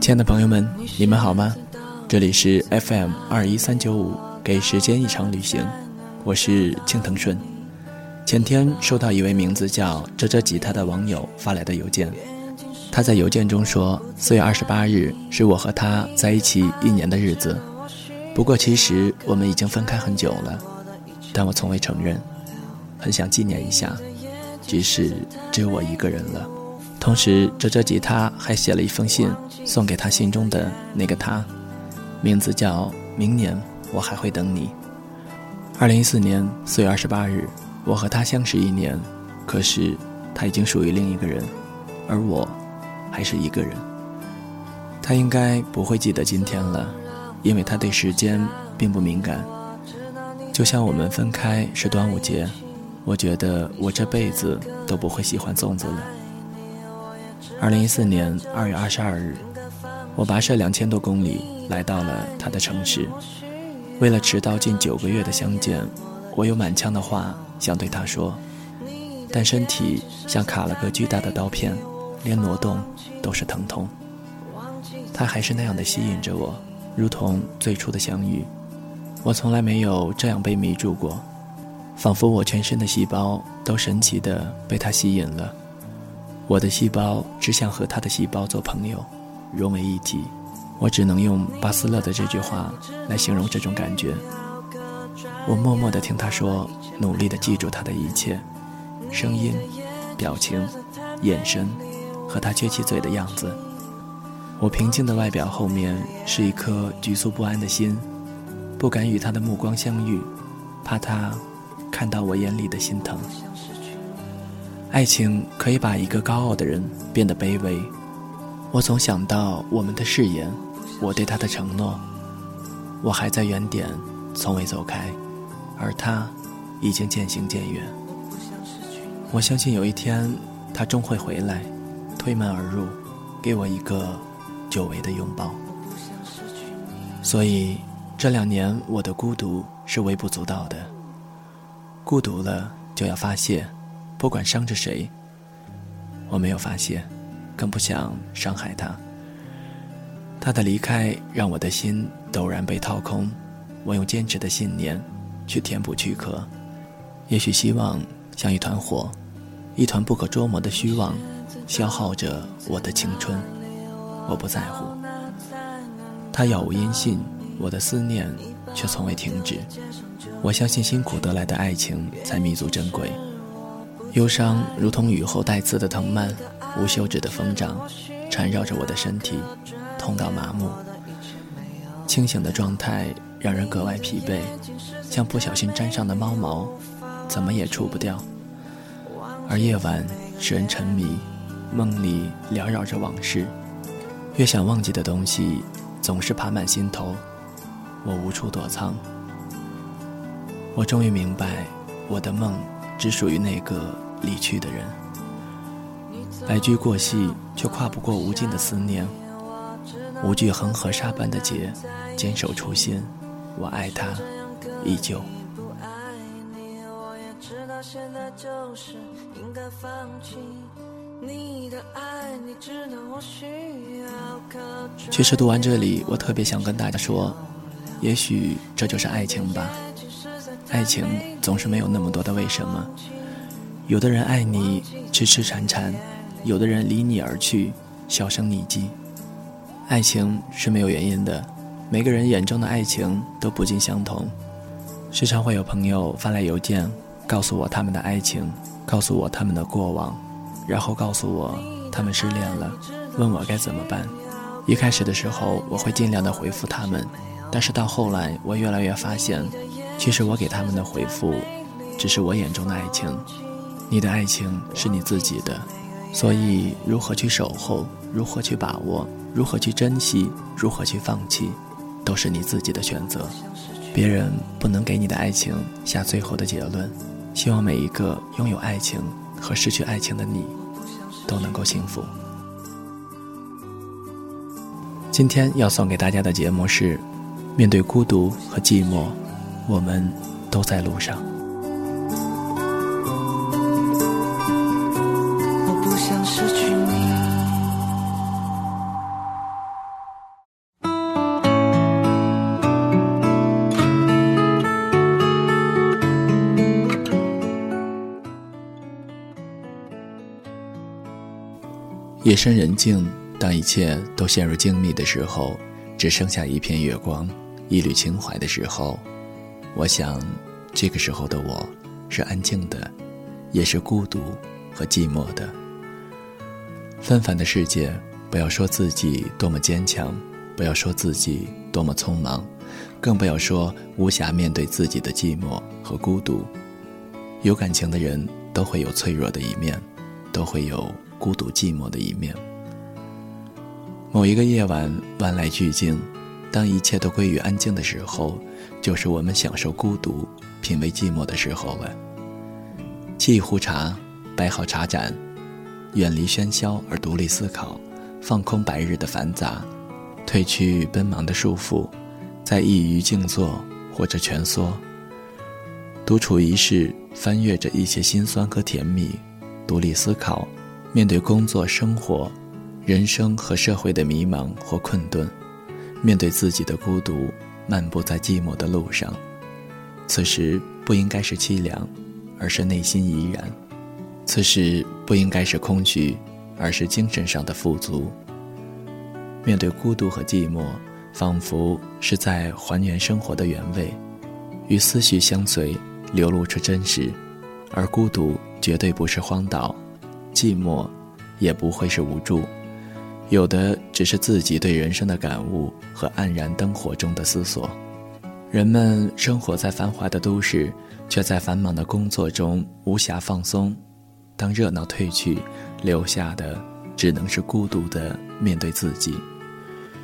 亲爱的朋友们，你们好吗？这里是 FM 二一三九五，给时间一场旅行，我是青藤顺。前天收到一位名字叫遮遮吉他的网友发来的邮件，他在邮件中说，四月二十八日是我和他在一起一年的日子。不过其实我们已经分开很久了，但我从未承认，很想纪念一下，即使只有我一个人了。同时，遮遮吉他还写了一封信送给他心中的那个他，名字叫“明年我还会等你”。二零一四年四月二十八日，我和他相识一年，可是他已经属于另一个人，而我还是一个人。他应该不会记得今天了，因为他对时间并不敏感。就像我们分开是端午节，我觉得我这辈子都不会喜欢粽子了。二零一四年二月二十二日，我跋涉两千多公里来到了他的城市。为了迟到近九个月的相见，我有满腔的话想对他说，但身体像卡了个巨大的刀片，连挪动都是疼痛。他还是那样的吸引着我，如同最初的相遇。我从来没有这样被迷住过，仿佛我全身的细胞都神奇的被他吸引了。我的细胞只想和他的细胞做朋友，融为一体。我只能用巴斯勒的这句话来形容这种感觉。我默默地听他说，努力地记住他的一切，声音、表情、眼神，和他撅起嘴的样子。我平静的外表后面是一颗局促不安的心，不敢与他的目光相遇，怕他看到我眼里的心疼。爱情可以把一个高傲的人变得卑微。我总想到我们的誓言，我对他的承诺。我还在原点，从未走开，而他已经渐行渐远。我相信有一天，他终会回来，推门而入，给我一个久违的拥抱。所以这两年我的孤独是微不足道的。孤独了就要发泄。不管伤着谁，我没有发泄，更不想伤害他。他的离开让我的心陡然被掏空，我用坚持的信念去填补躯壳。也许希望像一团火，一团不可捉摸的虚妄，消耗着我的青春。我不在乎。他杳无音信，我的思念却从未停止。我相信辛苦得来的爱情才弥足珍贵。忧伤如同雨后带刺的藤蔓，无休止的疯长，缠绕着我的身体，痛到麻木。清醒的状态让人格外疲惫，像不小心沾上的猫毛，怎么也除不掉。而夜晚使人沉迷，梦里缭绕着往事，越想忘记的东西，总是爬满心头，我无处躲藏。我终于明白，我的梦只属于那个。离去的人，白驹过隙，却跨不过无尽的思念。无惧恒河沙般的劫，坚守初心。我爱他，依旧。其实读完这里，我特别想跟大家说，也许这就是爱情吧。爱情总是没有那么多的为什么。有的人爱你痴痴缠缠，有的人离你而去销声匿迹。爱情是没有原因的，每个人眼中的爱情都不尽相同。时常会有朋友发来邮件，告诉我他们的爱情，告诉我他们的过往，然后告诉我他们失恋了，问我该怎么办。一开始的时候，我会尽量的回复他们，但是到后来，我越来越发现，其实我给他们的回复，只是我眼中的爱情。你的爱情是你自己的，所以如何去守候，如何去把握，如何去珍惜，如何去放弃，都是你自己的选择。别人不能给你的爱情下最后的结论。希望每一个拥有爱情和失去爱情的你，都能够幸福。今天要送给大家的节目是：面对孤独和寂寞，我们都在路上。夜深人静。当一切都陷入静谧的时候，只剩下一片月光、一缕情怀的时候，我想，这个时候的我，是安静的，也是孤独和寂寞的。纷繁的世界，不要说自己多么坚强，不要说自己多么匆忙，更不要说无暇面对自己的寂寞和孤独。有感情的人都会有脆弱的一面，都会有孤独寂寞的一面。某一个夜晚，万籁俱静，当一切都归于安静的时候，就是我们享受孤独、品味寂寞的时候了。沏一壶茶，摆好茶盏，远离喧嚣而独立思考，放空白日的繁杂，褪去奔忙的束缚，在一隅静坐或者蜷缩，独处一室，翻阅着一些心酸和甜蜜，独立思考，面对工作生活。人生和社会的迷茫或困顿，面对自己的孤独，漫步在寂寞的路上。此时不应该是凄凉，而是内心怡然；此时不应该是空虚，而是精神上的富足。面对孤独和寂寞，仿佛是在还原生活的原味，与思绪相随，流露出真实。而孤独绝对不是荒岛，寂寞也不会是无助。有的只是自己对人生的感悟和黯然灯火中的思索。人们生活在繁华的都市，却在繁忙的工作中无暇放松。当热闹褪去，留下的只能是孤独的面对自己，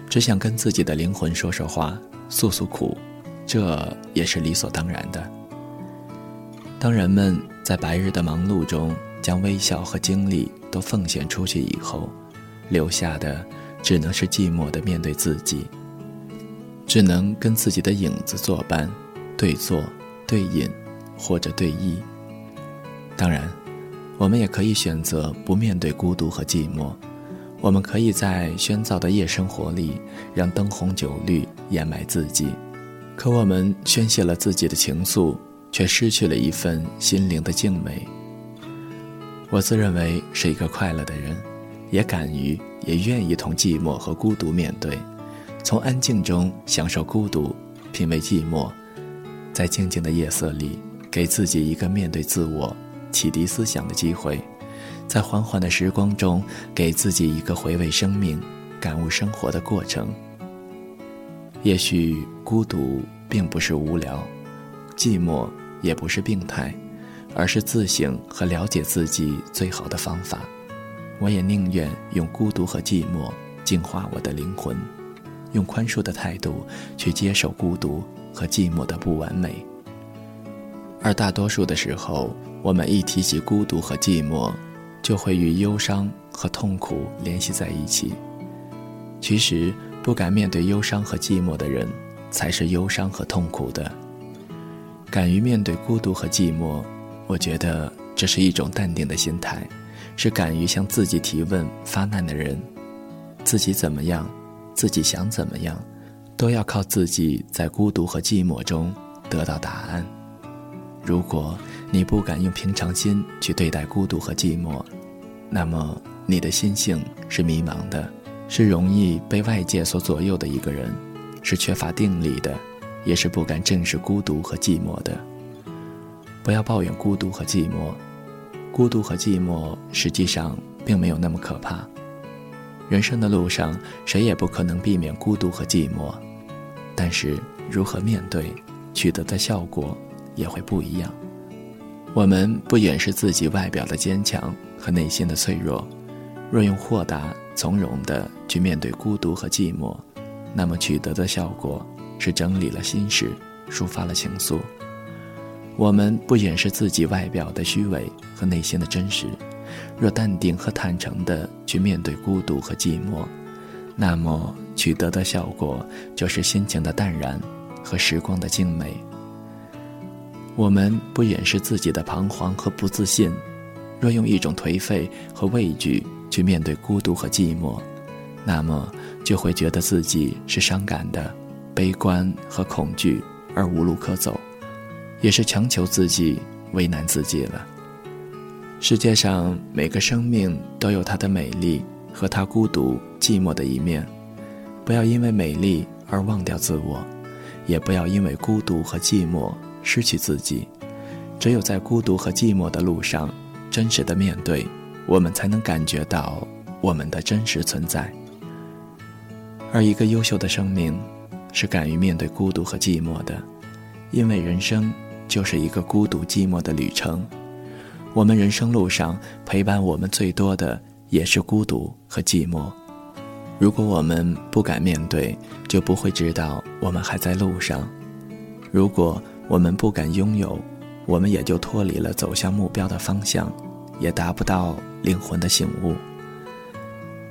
只想跟自己的灵魂说说话，诉诉苦，这也是理所当然的。当人们在白日的忙碌中将微笑和精力都奉献出去以后，留下的只能是寂寞的面对自己，只能跟自己的影子作伴，对坐、对饮，或者对弈。当然，我们也可以选择不面对孤独和寂寞。我们可以在喧噪的夜生活里，让灯红酒绿掩埋自己。可我们宣泄了自己的情愫，却失去了一份心灵的静美。我自认为是一个快乐的人。也敢于，也愿意同寂寞和孤独面对，从安静中享受孤独，品味寂寞，在静静的夜色里，给自己一个面对自我、启迪思想的机会，在缓缓的时光中，给自己一个回味生命、感悟生活的过程。也许孤独并不是无聊，寂寞也不是病态，而是自省和了解自己最好的方法。我也宁愿用孤独和寂寞净化我的灵魂，用宽恕的态度去接受孤独和寂寞的不完美。而大多数的时候，我们一提起孤独和寂寞，就会与忧伤和痛苦联系在一起。其实，不敢面对忧伤和寂寞的人，才是忧伤和痛苦的。敢于面对孤独和寂寞，我觉得这是一种淡定的心态。是敢于向自己提问、发难的人，自己怎么样，自己想怎么样，都要靠自己在孤独和寂寞中得到答案。如果你不敢用平常心去对待孤独和寂寞，那么你的心性是迷茫的，是容易被外界所左右的一个人，是缺乏定力的，也是不敢正视孤独和寂寞的。不要抱怨孤独和寂寞。孤独和寂寞实际上并没有那么可怕。人生的路上，谁也不可能避免孤独和寂寞，但是如何面对，取得的效果也会不一样。我们不掩饰自己外表的坚强和内心的脆弱，若用豁达从容的去面对孤独和寂寞，那么取得的效果是整理了心事，抒发了情愫。我们不掩饰自己外表的虚伪和内心的真实，若淡定和坦诚地去面对孤独和寂寞，那么取得的效果就是心情的淡然和时光的静美。我们不掩饰自己的彷徨和不自信，若用一种颓废和畏惧去面对孤独和寂寞，那么就会觉得自己是伤感的、悲观和恐惧而无路可走，也是强求自己、为难自己了。世界上每个生命都有它的美丽和它孤独寂寞的一面，不要因为美丽而忘掉自我，也不要因为孤独和寂寞失去自己。只有在孤独和寂寞的路上，真实的面对，我们才能感觉到我们的真实存在。而一个优秀的生命，是敢于面对孤独和寂寞的，因为人生就是一个孤独寂寞的旅程。我们人生路上陪伴我们最多的也是孤独和寂寞。如果我们不敢面对，就不会知道我们还在路上；如果我们不敢拥有，我们也就脱离了走向目标的方向，也达不到灵魂的醒悟。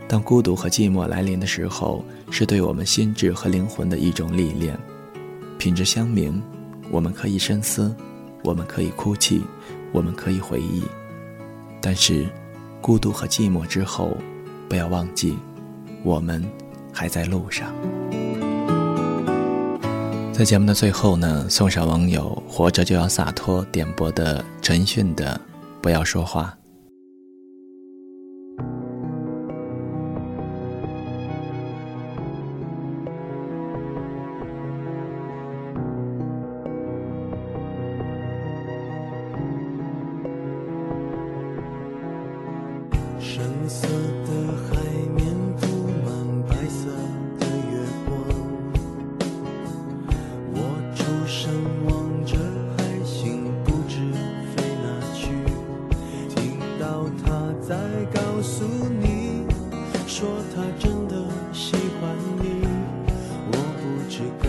当孤独和寂寞来临的时候，是对我们心智和灵魂的一种历练。品质相明，我们可以深思，我们可以哭泣。我们可以回忆，但是孤独和寂寞之后，不要忘记，我们还在路上。在节目的最后呢，送上网友“活着就要洒脱”点播的陈迅的《不要说话》。she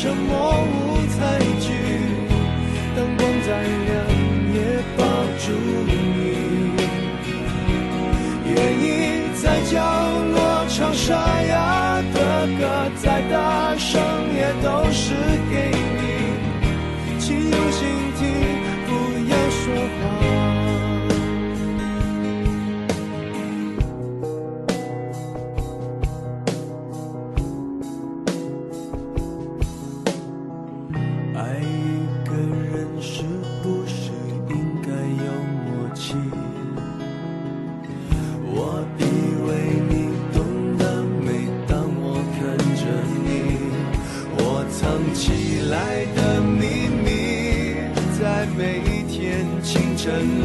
沉默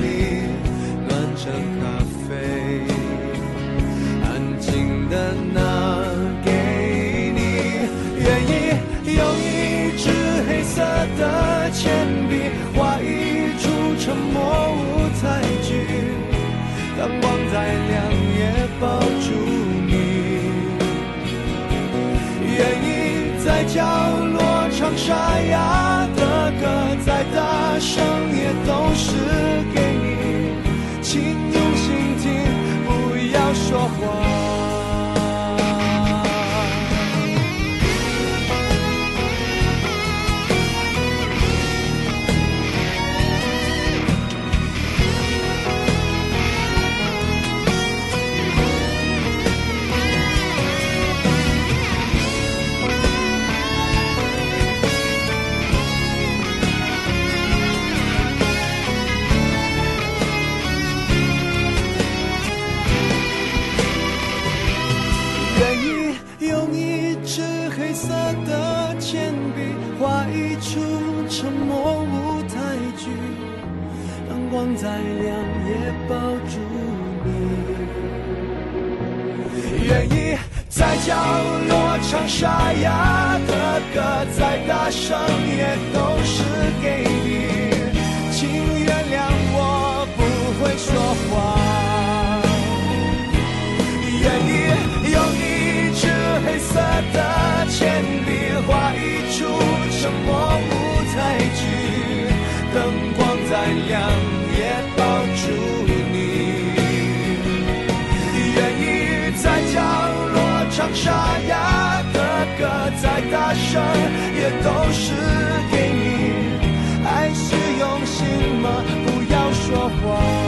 里暖着咖啡安静的拿给你愿意用一支黑色的铅笔画一出沉默舞台剧灯光再亮也抱住你。愿意在角落唱沙哑的歌再大声请用心听，不要说谎。再亮也抱住你。愿意在角落唱沙哑的歌，再大声也都是给你。请原谅我不会说话。说谎